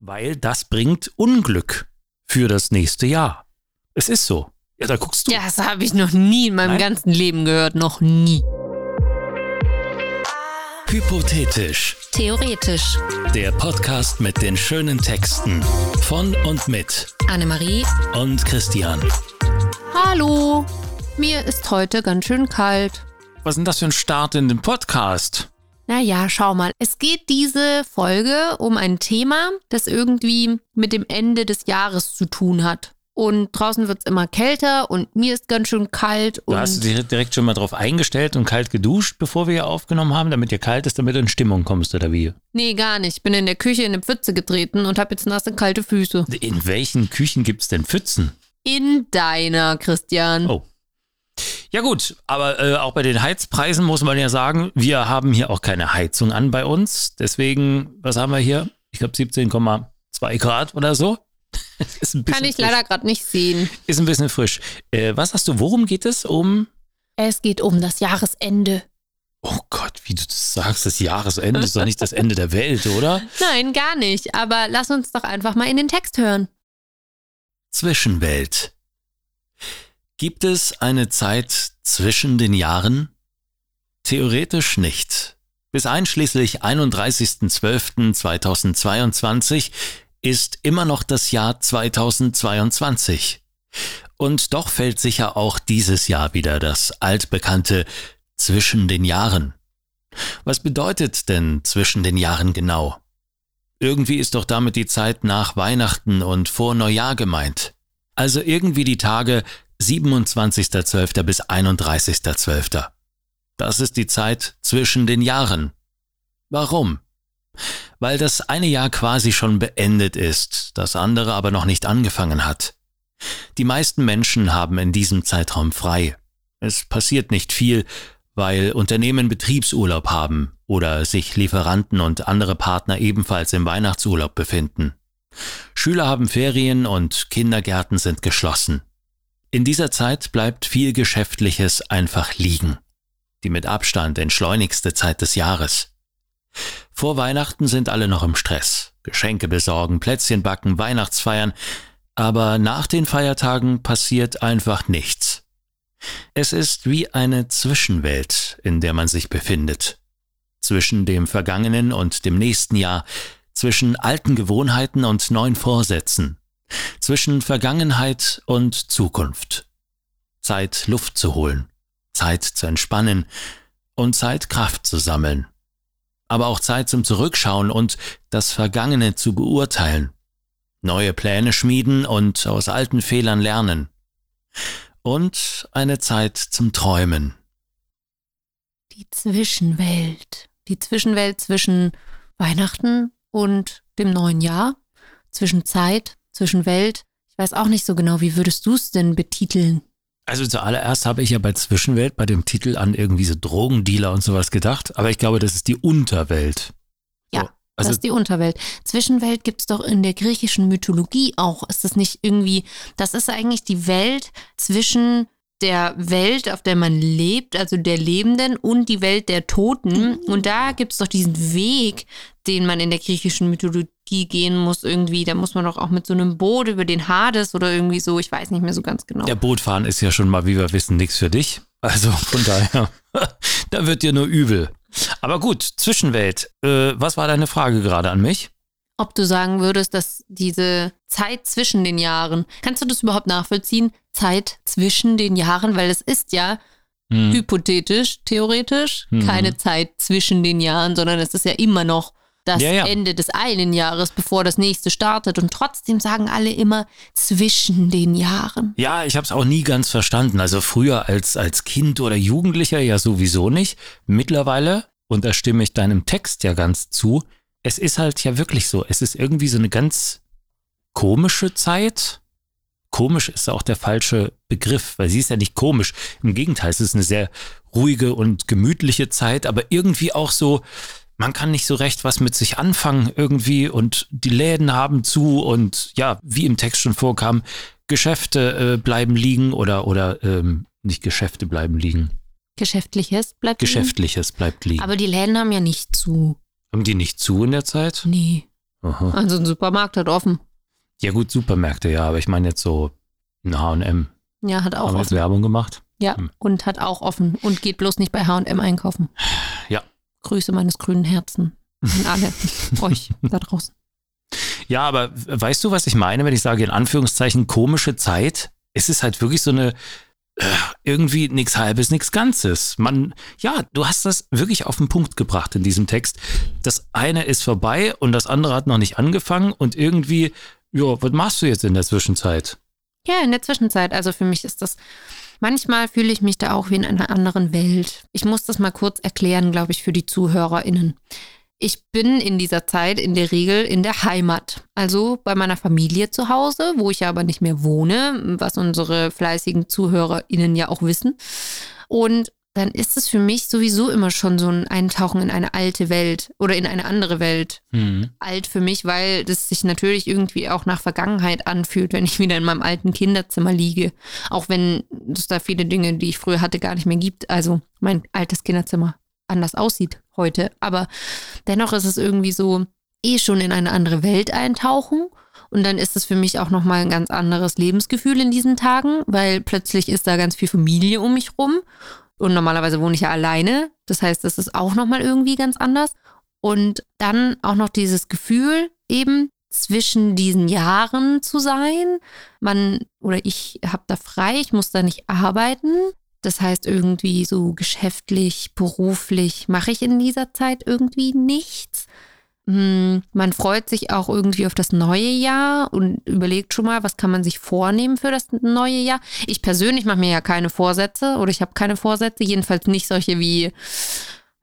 weil das bringt Unglück für das nächste Jahr. Es ist so. Ja, da guckst du. Ja, das habe ich noch nie in meinem Nein? ganzen Leben gehört. Noch nie. Hypothetisch. Theoretisch. Der Podcast mit den schönen Texten von und mit Annemarie. und Christian. Hallo. Mir ist heute ganz schön kalt. Was ist denn das für ein Start in den Podcast? Naja, schau mal. Es geht diese Folge um ein Thema, das irgendwie mit dem Ende des Jahres zu tun hat. Und draußen wird es immer kälter und mir ist ganz schön kalt. Du hast dich direkt schon mal drauf eingestellt und kalt geduscht, bevor wir hier aufgenommen haben, damit dir kalt ist, damit du in Stimmung kommst oder wie? nee, gar nicht. Ich bin in der Küche in eine Pfütze getreten und habe jetzt nasse, kalte Füße. In welchen Küchen gibt's denn Pfützen? In deiner, Christian. Oh. Ja gut, aber äh, auch bei den Heizpreisen muss man ja sagen, wir haben hier auch keine Heizung an bei uns. Deswegen, was haben wir hier? Ich glaube 17,2 Grad oder so. ist ein Kann ich frisch. leider gerade nicht sehen. Ist ein bisschen frisch. Äh, was hast du, worum geht es? Um, Es geht um das Jahresende. oh Gott, wie du das sagst, das Jahresende ist doch nicht das Ende der Welt, oder? Nein, gar nicht. Aber lass uns doch einfach mal in den Text hören. Zwischenwelt. Gibt es eine Zeit zwischen den Jahren? Theoretisch nicht. Bis einschließlich 31.12.2022 ist immer noch das Jahr 2022. Und doch fällt sicher auch dieses Jahr wieder das altbekannte zwischen den Jahren. Was bedeutet denn zwischen den Jahren genau? Irgendwie ist doch damit die Zeit nach Weihnachten und vor Neujahr gemeint. Also irgendwie die Tage 27.12. bis 31.12. Das ist die Zeit zwischen den Jahren. Warum? Weil das eine Jahr quasi schon beendet ist, das andere aber noch nicht angefangen hat. Die meisten Menschen haben in diesem Zeitraum frei. Es passiert nicht viel, weil Unternehmen Betriebsurlaub haben oder sich Lieferanten und andere Partner ebenfalls im Weihnachtsurlaub befinden. Schüler haben Ferien und Kindergärten sind geschlossen. In dieser Zeit bleibt viel Geschäftliches einfach liegen. Die mit Abstand entschleunigste Zeit des Jahres. Vor Weihnachten sind alle noch im Stress. Geschenke besorgen, Plätzchen backen, Weihnachtsfeiern. Aber nach den Feiertagen passiert einfach nichts. Es ist wie eine Zwischenwelt, in der man sich befindet. Zwischen dem vergangenen und dem nächsten Jahr, zwischen alten Gewohnheiten und neuen Vorsätzen, zwischen Vergangenheit und Zukunft. Zeit Luft zu holen, Zeit zu entspannen und Zeit Kraft zu sammeln. Aber auch Zeit zum Zurückschauen und das Vergangene zu beurteilen. Neue Pläne schmieden und aus alten Fehlern lernen. Und eine Zeit zum Träumen. Die Zwischenwelt. Die Zwischenwelt zwischen Weihnachten und dem neuen Jahr. Zwischen Zeit, zwischen Welt. Ich weiß auch nicht so genau, wie würdest du es denn betiteln? Also zuallererst habe ich ja bei Zwischenwelt bei dem Titel an irgendwie so Drogendealer und sowas gedacht, aber ich glaube, das ist die Unterwelt. Ja, So, also das ist die Unterwelt. Zwischenwelt gibt es doch in der griechischen Mythologie auch. Ist das nicht irgendwie, das ist eigentlich die Welt zwischen der Welt, auf der man lebt, also der Lebenden und die Welt der Toten. Und da gibt es doch diesen Weg, den man in der griechischen Mythologie gehen muss irgendwie. Da muss man doch auch mit so einem Boot über den Hades oder irgendwie so, ich weiß nicht mehr so ganz genau. der Bootfahren ist ja schon mal, wie wir wissen, nichts für dich. Also von daher, da wird dir nur übel. Aber gut, Zwischenwelt. Äh, was war deine Frage gerade an mich? ob du sagen würdest, dass diese Zeit zwischen den Jahren, kannst du das überhaupt nachvollziehen? Zeit zwischen den Jahren, weil es ist ja Hm. hypothetisch, theoretisch, Mhm. keine Zeit zwischen den Jahren, sondern es ist ja immer noch das Ja, ja. Ende des einen Jahres, bevor das nächste startet. Und trotzdem sagen alle immer zwischen den Jahren. Ja, ich habe es auch nie ganz verstanden. Also früher als, als Kind oder Jugendlicher ja sowieso nicht. Mittlerweile, und da stimme ich deinem Text ja ganz zu, es ist halt ja wirklich so. Es ist irgendwie so eine ganz komische Zeit. Komisch ist auch der falsche Begriff, weil sie ist ja nicht komisch. Im Gegenteil, es ist eine sehr ruhige und gemütliche Zeit, aber irgendwie auch so, man kann nicht so recht was mit sich anfangen irgendwie und die Läden haben zu und ja, wie im Text schon vorkam, Geschäfte äh, bleiben liegen oder, oder ähm, nicht Geschäfte bleiben liegen. Geschäftliches bleibt liegen. Geschäftliches bleibt liegen. Aber die Läden haben ja nicht zu. Haben die nicht zu in der Zeit? Nee. Aha. Also ein Supermarkt hat offen. Ja gut, Supermärkte, ja, aber ich meine jetzt so ein H&M. Ja, hat auch Haben offen. Werbung gemacht? Ja, Hm. und hat auch offen. Und geht bloß nicht bei H&M einkaufen. Ja. Grüße meines grünen Herzen an alle euch da draußen. Ja, aber weißt du, was ich meine, wenn ich sage in Anführungszeichen komische Zeit? Es ist halt wirklich so eine äh, irgendwie nichts halbes, nichts Ganzes. Man, ja, du hast das wirklich auf den Punkt gebracht in diesem Text. Das eine ist vorbei und das andere hat noch nicht angefangen und irgendwie, ja, was machst du jetzt in der Zwischenzeit? Ja, in der Zwischenzeit. Also für mich ist das, manchmal fühle ich mich da auch wie in einer anderen Welt. Ich muss das mal kurz erklären, glaube ich, für die ZuhörerInnen. Ich bin in dieser Zeit in der Regel in der Heimat, also bei meiner Familie zu Hause, wo ich ja aber nicht mehr wohne, was unsere fleißigen ZuhörerInnen ja auch wissen. Und dann ist es für mich sowieso immer schon so ein Eintauchen in eine alte Welt oder in eine andere Welt Hm. alt für mich, weil das sich natürlich irgendwie auch nach Vergangenheit anfühlt, wenn ich wieder in meinem alten Kinderzimmer liege. Auch wenn es da viele Dinge, die ich früher hatte, gar nicht mehr gibt. Also mein altes Kinderzimmer anders aussieht heute. Aber dennoch ist es irgendwie so, eh schon in eine andere Welt eintauchen. Und dann ist es für mich auch nochmal ein ganz anderes Lebensgefühl in diesen Tagen, weil plötzlich ist da ganz viel Familie um mich rum. Und normalerweise wohne ich ja alleine. Das heißt, das ist auch nochmal irgendwie ganz anders. Und dann auch noch dieses Gefühl, eben zwischen diesen Jahren zu sein. Man oder ich habe da frei, ich muss da nicht arbeiten. Das heißt, irgendwie so geschäftlich, beruflich mache ich in dieser Zeit irgendwie nichts. Hm, Man freut sich auch irgendwie auf das neue Jahr und überlegt schon mal, was kann man sich vornehmen für das neue Jahr. Ich persönlich mache mir ja keine Vorsätze oder ich habe keine Vorsätze, jedenfalls nicht solche wie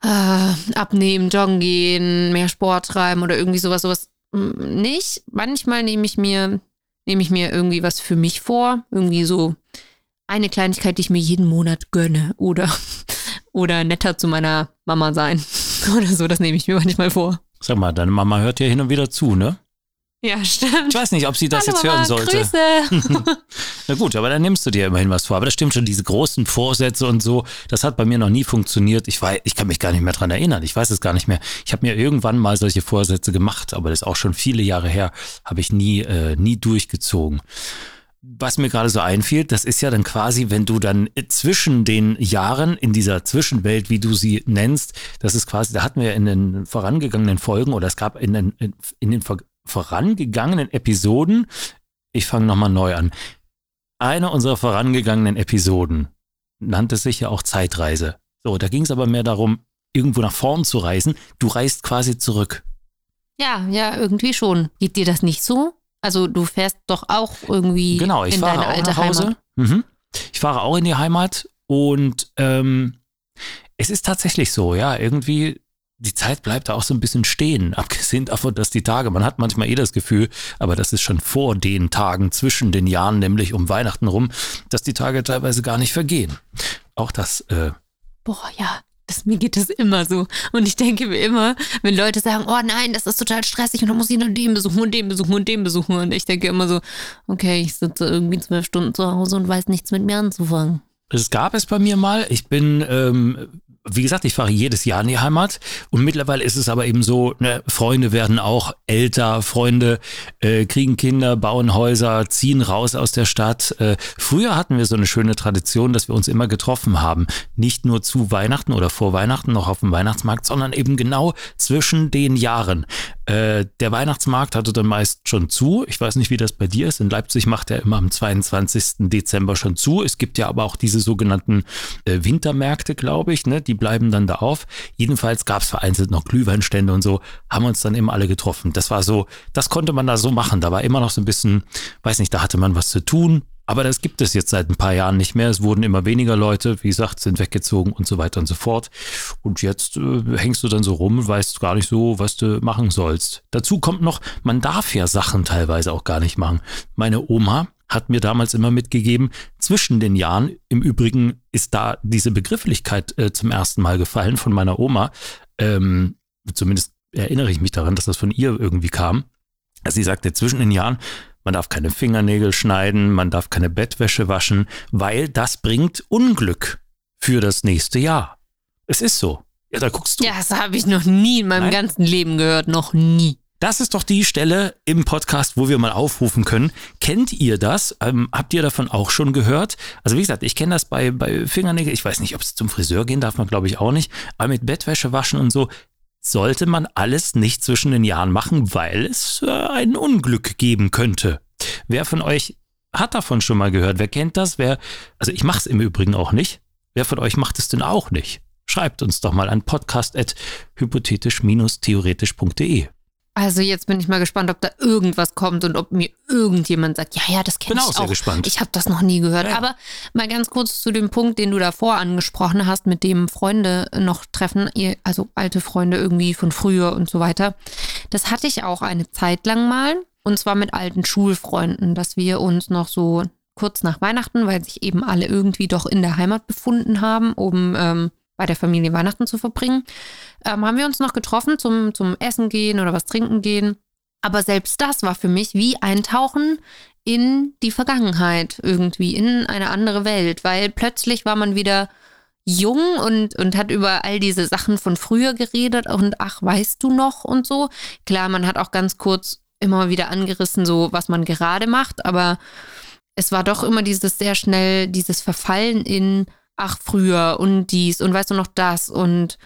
äh, abnehmen, joggen gehen, mehr Sport treiben oder irgendwie sowas, sowas mm, nicht. Manchmal nehme ich mir, nehme ich mir irgendwie was für mich vor, irgendwie so eine Kleinigkeit, die ich mir jeden Monat gönne oder, oder netter zu meiner Mama sein oder so, das nehme ich mir manchmal vor. Sag mal, deine Mama hört ja hin und wieder zu, ne? Ja, stimmt. Ich weiß nicht, ob sie das Hallo jetzt Mama, hören sollte. Grüße. Na gut, aber dann nimmst du dir immerhin was vor. Aber das stimmt schon, diese großen Vorsätze und so, das hat bei mir noch nie funktioniert. Ich weiß, ich kann mich gar nicht mehr dran erinnern. Ich weiß es gar nicht mehr. Ich habe mir irgendwann mal solche Vorsätze gemacht, aber das ist auch schon viele Jahre her, habe ich nie, äh, nie durchgezogen. Was mir gerade so einfiel, das ist ja dann quasi, wenn du dann zwischen den Jahren in dieser Zwischenwelt, wie du sie nennst, das ist quasi, da hatten wir in den vorangegangenen Folgen oder es gab in den, in, den vor- vorangegangenen Episoden, ich fange nochmal neu an, eine unserer vorangegangenen Episoden nannte sich ja auch Zeitreise. So, da ging es aber mehr darum, irgendwo nach vorn zu reisen. Du reist quasi zurück. Ja, ja, irgendwie schon. Geht dir das nicht so? Also du fährst doch auch irgendwie Genau, ich in fahre deine auch alte nach Hause. Heimat. Mhm. Ich fahre auch in die Heimat und ähm, es ist tatsächlich so, ja, irgendwie die Zeit bleibt da auch so ein bisschen stehen, abgesehen davon, dass die Tage, man hat manchmal eh das Gefühl, aber das ist schon vor den Tagen zwischen den Jahren, nämlich um Weihnachten rum, dass die Tage teilweise gar nicht vergehen. Auch das, äh, Boah, ja. Das, mir geht das immer so. Und ich denke mir immer, wenn Leute sagen, oh nein, das ist total stressig und dann muss ich noch den besuchen und den besuchen und den besuchen. Und ich denke immer so, okay, ich sitze irgendwie zwölf Stunden zu Hause und weiß nichts mit mir anzufangen. Es gab es bei mir mal. Ich bin, ähm, wie gesagt, ich fahre jedes Jahr in die Heimat und mittlerweile ist es aber eben so, ne, Freunde werden auch älter, Freunde äh, kriegen Kinder, bauen Häuser, ziehen raus aus der Stadt. Äh, früher hatten wir so eine schöne Tradition, dass wir uns immer getroffen haben. Nicht nur zu Weihnachten oder vor Weihnachten noch auf dem Weihnachtsmarkt, sondern eben genau zwischen den Jahren. Äh, der Weihnachtsmarkt hatte dann meist schon zu. Ich weiß nicht, wie das bei dir ist. In Leipzig macht er immer am 22. Dezember schon zu. Es gibt ja aber auch diese sogenannten äh, Wintermärkte, glaube ich, ne? die bleiben dann da auf. Jedenfalls gab es vereinzelt noch Glühweinstände und so, haben uns dann immer alle getroffen. Das war so, das konnte man da so machen. Da war immer noch so ein bisschen, weiß nicht, da hatte man was zu tun. Aber das gibt es jetzt seit ein paar Jahren nicht mehr. Es wurden immer weniger Leute, wie gesagt, sind weggezogen und so weiter und so fort. Und jetzt äh, hängst du dann so rum und weißt gar nicht so, was du machen sollst. Dazu kommt noch, man darf ja Sachen teilweise auch gar nicht machen. Meine Oma hat mir damals immer mitgegeben, zwischen den Jahren, im Übrigen ist da diese Begrifflichkeit äh, zum ersten Mal gefallen von meiner Oma. Ähm, zumindest erinnere ich mich daran, dass das von ihr irgendwie kam. Also sie sagte, zwischen den Jahren, man darf keine Fingernägel schneiden, man darf keine Bettwäsche waschen, weil das bringt Unglück für das nächste Jahr. Es ist so. Ja, da guckst du. Ja, das habe ich noch nie in meinem Nein? ganzen Leben gehört. Noch nie. Das ist doch die Stelle im Podcast, wo wir mal aufrufen können. Kennt ihr das? Ähm, habt ihr davon auch schon gehört? Also wie gesagt, ich kenne das bei, bei Fingernägeln. Ich weiß nicht, ob es zum Friseur gehen darf man, glaube ich, auch nicht. Aber mit Bettwäsche waschen und so sollte man alles nicht zwischen den Jahren machen, weil es äh, ein Unglück geben könnte. Wer von euch hat davon schon mal gehört? Wer kennt das? Wer, also ich mache es im Übrigen auch nicht. Wer von euch macht es denn auch nicht? Schreibt uns doch mal an podcast.hypothetisch-theoretisch.de. Also jetzt bin ich mal gespannt, ob da irgendwas kommt und ob mir irgendjemand sagt, ja, ja, das kenne Bin ich auch sehr gespannt. Ich habe das noch nie gehört. Ja. Aber mal ganz kurz zu dem Punkt, den du davor angesprochen hast, mit dem Freunde noch treffen, also alte Freunde irgendwie von früher und so weiter. Das hatte ich auch eine Zeit lang mal. Und zwar mit alten Schulfreunden, dass wir uns noch so kurz nach Weihnachten, weil sich eben alle irgendwie doch in der Heimat befunden haben, um ähm, bei der Familie Weihnachten zu verbringen, ähm, haben wir uns noch getroffen zum, zum Essen gehen oder was trinken gehen. Aber selbst das war für mich wie Eintauchen in die Vergangenheit irgendwie, in eine andere Welt, weil plötzlich war man wieder jung und, und hat über all diese Sachen von früher geredet und ach, weißt du noch und so. Klar, man hat auch ganz kurz immer wieder angerissen, so was man gerade macht, aber es war doch immer dieses sehr schnell, dieses Verfallen in ach, früher und dies und weißt du noch das und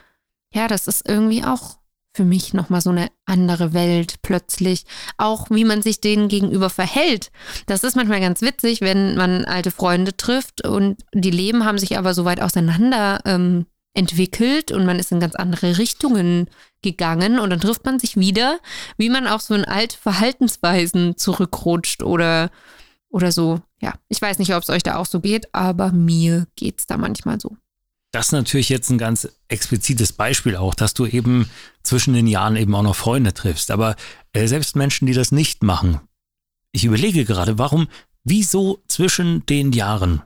ja, das ist irgendwie auch für mich nochmal so eine andere Welt plötzlich. Auch wie man sich denen gegenüber verhält. Das ist manchmal ganz witzig, wenn man alte Freunde trifft und die Leben haben sich aber so weit auseinander ähm, entwickelt und man ist in ganz andere Richtungen gegangen und dann trifft man sich wieder, wie man auch so in alte Verhaltensweisen zurückrutscht oder, oder so. Ja, ich weiß nicht, ob es euch da auch so geht, aber mir geht's da manchmal so. Das ist natürlich jetzt ein ganz explizites Beispiel auch, dass du eben zwischen den Jahren eben auch noch Freunde triffst. Aber äh, selbst Menschen, die das nicht machen, ich überlege gerade, warum, wieso zwischen den Jahren?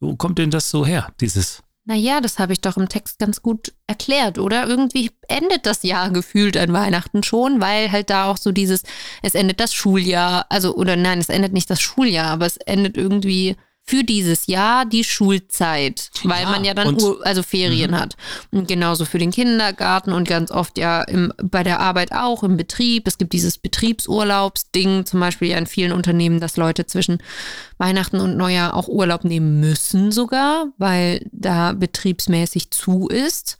Wo kommt denn das so her, dieses? Naja, das habe ich doch im Text ganz gut erklärt, oder? Irgendwie endet das Jahr gefühlt an Weihnachten schon, weil halt da auch so dieses, es endet das Schuljahr, also, oder nein, es endet nicht das Schuljahr, aber es endet irgendwie für dieses Jahr die Schulzeit, weil Ja, man ja dann also Ferien hat. Und genauso für den Kindergarten und ganz oft ja im, bei der Arbeit auch, im Betrieb. Es gibt dieses Betriebsurlaubsding, zum Beispiel ja in vielen Unternehmen, dass Leute zwischen Weihnachten und Neujahr auch Urlaub nehmen müssen sogar, weil da betriebsmäßig zu ist.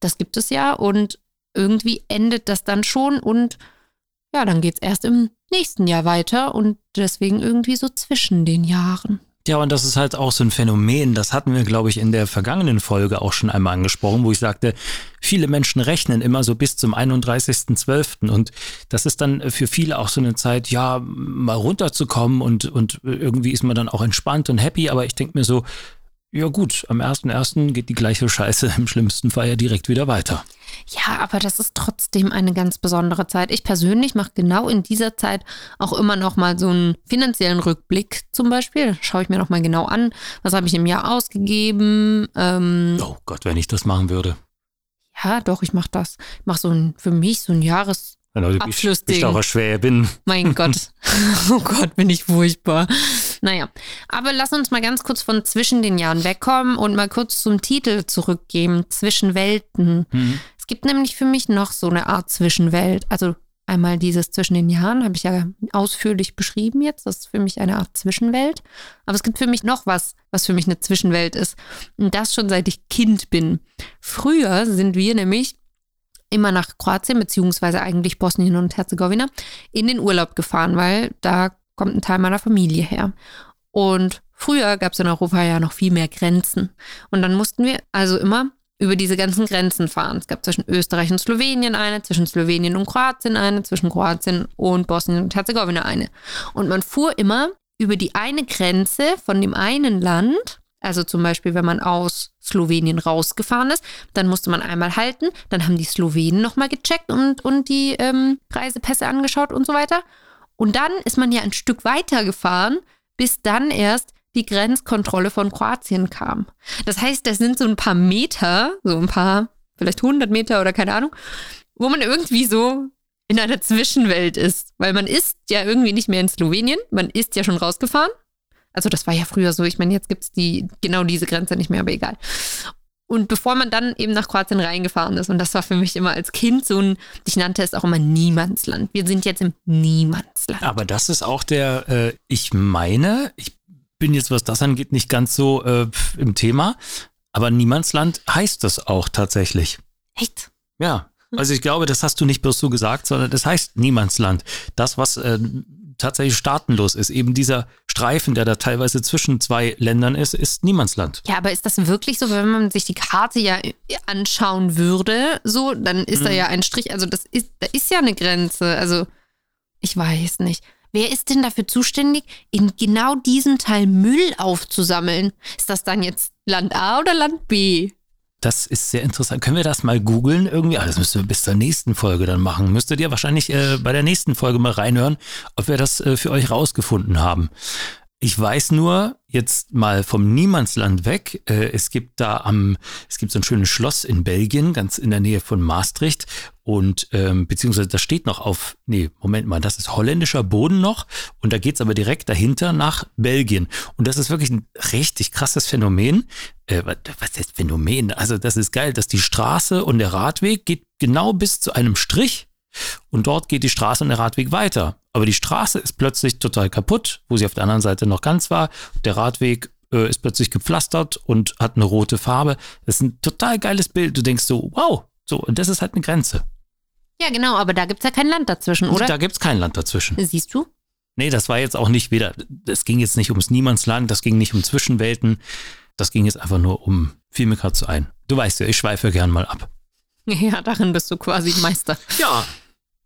Das gibt es ja und irgendwie endet das dann schon und ja, dann geht es erst im nächsten Jahr weiter und deswegen irgendwie so zwischen den Jahren. Ja, und das ist halt auch so ein Phänomen, das hatten wir, glaube ich, in der vergangenen Folge auch schon einmal angesprochen, wo ich sagte, viele Menschen rechnen immer so bis zum 31.12. Und das ist dann für viele auch so eine Zeit, ja, mal runterzukommen und, und irgendwie ist man dann auch entspannt und happy, aber ich denke mir so, ja gut, am 1.1. geht die gleiche Scheiße im schlimmsten Fall ja direkt wieder weiter. Ja, aber das ist trotzdem eine ganz besondere Zeit. Ich persönlich mache genau in dieser Zeit auch immer noch mal so einen finanziellen Rückblick zum Beispiel. Schaue ich mir noch mal genau an, was habe ich im Jahr ausgegeben. Ähm, Oh Gott, wenn ich das machen würde. ja, doch, ich mache das. Ich mache so ein, für mich so ein Jahres... Genau, du bist, auch ein Schwäbin. Mein Gott. Oh Gott, bin ich furchtbar. Naja, aber lass uns mal ganz kurz von zwischen den Jahren wegkommen und mal kurz zum Titel zurückgeben. Zwischen Welten. Mhm. Es gibt nämlich für mich noch so eine Art Zwischenwelt. Also einmal dieses zwischen den Jahren, habe ich ja ausführlich beschrieben jetzt. Das ist für mich eine Art Zwischenwelt. Aber es gibt für mich noch was, was für mich eine Zwischenwelt ist. Und das schon seit ich Kind bin. Früher sind wir nämlich immer nach Kroatien, beziehungsweise eigentlich Bosnien und Herzegowina, in den Urlaub gefahren, weil da kommt ein Teil meiner Familie her. Und früher gab es in Europa ja noch viel mehr Grenzen. Und dann mussten wir also immer über diese ganzen Grenzen fahren. Es gab zwischen Österreich und Slowenien eine, zwischen Slowenien und Kroatien eine, zwischen Kroatien und Bosnien und Herzegowina eine. Und man fuhr immer über die eine Grenze von dem einen Land, also zum Beispiel, wenn man aus Slowenien rausgefahren ist, dann musste man einmal halten, dann haben die Slowenen nochmal gecheckt und, und die ähm, Reisepässe angeschaut und so weiter. Und dann ist man ja ein Stück weiter gefahren, bis dann erst die Grenzkontrolle von Kroatien kam. Das heißt, das sind so ein paar Meter, so ein paar, vielleicht 100 Meter oder keine Ahnung, wo man irgendwie so in einer Zwischenwelt ist. Weil man ist ja irgendwie nicht mehr in Slowenien, man ist ja schon rausgefahren. Also das war ja früher so, ich meine, jetzt gibt es die, genau diese Grenze nicht mehr, aber egal. Und bevor man dann eben nach Kroatien reingefahren ist, und das war für mich immer als Kind so ein, ich nannte es auch immer Niemandsland. Wir sind jetzt im Niemandsland. Aber das ist auch der, äh, ich meine, ich bin jetzt, was das angeht, nicht ganz so äh, im Thema, aber Niemandsland heißt das auch tatsächlich. Echt? Ja. Also ich glaube, das hast du nicht bloß so gesagt, sondern das heißt Niemandsland. Das, was äh, tatsächlich staatenlos ist, eben dieser Streifen, der da teilweise zwischen zwei Ländern ist, ist Niemandsland. Ja, aber ist das wirklich so, wenn man sich die Karte ja anschauen würde, so, dann ist mhm. da ja ein Strich, also das ist, da ist ja eine Grenze. Also ich weiß nicht. Wer ist denn dafür zuständig, in genau diesem Teil Müll aufzusammeln? Ist das dann jetzt Land A oder Land B? Das ist sehr interessant. Können wir das mal googeln irgendwie? Ah, das müssen wir bis zur nächsten Folge dann machen. Müsstet ihr wahrscheinlich äh, bei der nächsten Folge mal reinhören, ob wir das äh, für euch rausgefunden haben. Ich weiß nur, jetzt mal vom Niemandsland weg, äh, es gibt da am, es gibt so ein schönes Schloss in Belgien, ganz in der Nähe von Maastricht. Und ähm, beziehungsweise das steht noch auf, nee, Moment mal, das ist holländischer Boden noch und da geht's aber direkt dahinter nach Belgien. Und das ist wirklich ein richtig krasses Phänomen. Äh, was ist Phänomen? Also das ist geil, dass die Straße und der Radweg geht genau bis zu einem Strich und dort geht die Straße und der Radweg weiter. Aber die Straße ist plötzlich total kaputt, wo sie auf der anderen Seite noch ganz war. Der Radweg äh, ist plötzlich gepflastert und hat eine rote Farbe. Das ist ein total geiles Bild. Du denkst so, wow, so, und das ist halt eine Grenze. Ja, genau, aber da gibt es ja kein Land dazwischen, oder? Da gibt es kein Land dazwischen. Siehst du? Nee, das war jetzt auch nicht weder, es ging jetzt nicht ums Niemandsland, das ging nicht um Zwischenwelten, das ging jetzt einfach nur um, fiel mir gerade so ein. Du weißt ja, ich schweife gern mal ab. Ja, darin bist du quasi Meister. Ja.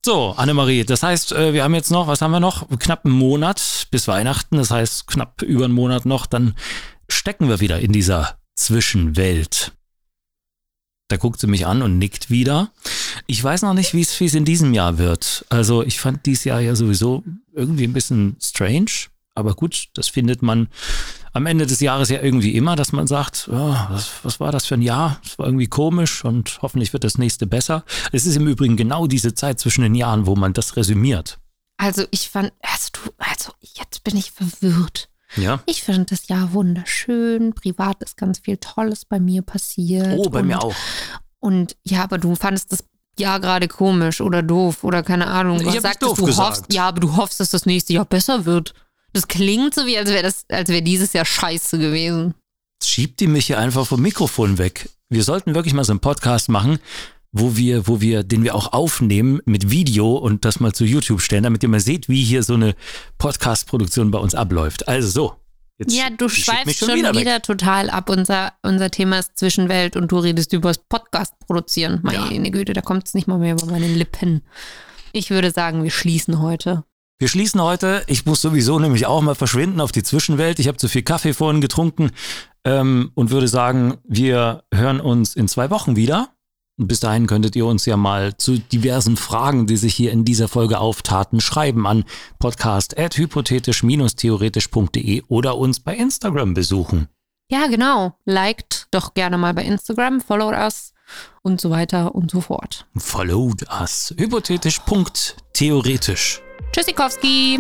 So, Annemarie, das heißt, äh, wir haben jetzt noch, was haben wir noch? Knapp einen Monat bis Weihnachten, das heißt knapp über einen Monat noch, dann stecken wir wieder in dieser Zwischenwelt. Da guckt sie mich an und nickt wieder. Ich weiß noch nicht, wie es in diesem Jahr wird. Also ich fand dieses Jahr ja sowieso irgendwie ein bisschen strange. Aber gut, das findet man am Ende des Jahres ja irgendwie immer, dass man sagt, oh, was, was war das für ein Jahr? Es war irgendwie komisch und hoffentlich wird das nächste besser. Es ist im Übrigen genau diese Zeit zwischen den Jahren, wo man das resümiert. Also ich fand, also du, also jetzt bin ich verwirrt. Ja. Ich finde das Jahr wunderschön. Privat ist ganz viel Tolles bei mir passiert. Oh, bei und, mir auch. Und ja, aber du fandest das Jahr gerade komisch oder doof oder keine Ahnung. Was ich sagtest doof du gesagt. hoffst, ja, aber du hoffst, dass das nächste Jahr besser wird. Das klingt so wie, als wäre das, als wäre dieses Jahr scheiße gewesen. Schiebt die mich hier einfach vom Mikrofon weg. Wir sollten wirklich mal so einen Podcast machen, wo wir, wo wir, den wir auch aufnehmen mit Video und das mal zu YouTube stellen, damit ihr mal seht, wie hier so eine Podcast-Produktion bei uns abläuft. Also so. Jetzt ja, du schweifst schon, wieder, wieder total ab. Unser, unser Thema ist Zwischenwelt und du redest über das Podcast produzieren. Meine ja. Güte, da kommt es nicht mal mehr über meine Lippen. Ich würde sagen, wir schließen heute. Wir schließen heute. Ich muss sowieso nämlich auch mal verschwinden auf die Zwischenwelt. Ich habe zu viel Kaffee vorhin getrunken ähm, und würde sagen, wir hören uns in zwei Wochen wieder. Und bis dahin könntet ihr uns ja mal zu diversen Fragen, die sich hier in dieser Folge auftaten, schreiben an podcast.hypothetisch-theoretisch.de oder uns bei Instagram besuchen. Ja, genau. Liked doch gerne mal bei Instagram, followed us und so weiter und so fort. Followed us. Hypothetisch.theoretisch. Tschüssikowski!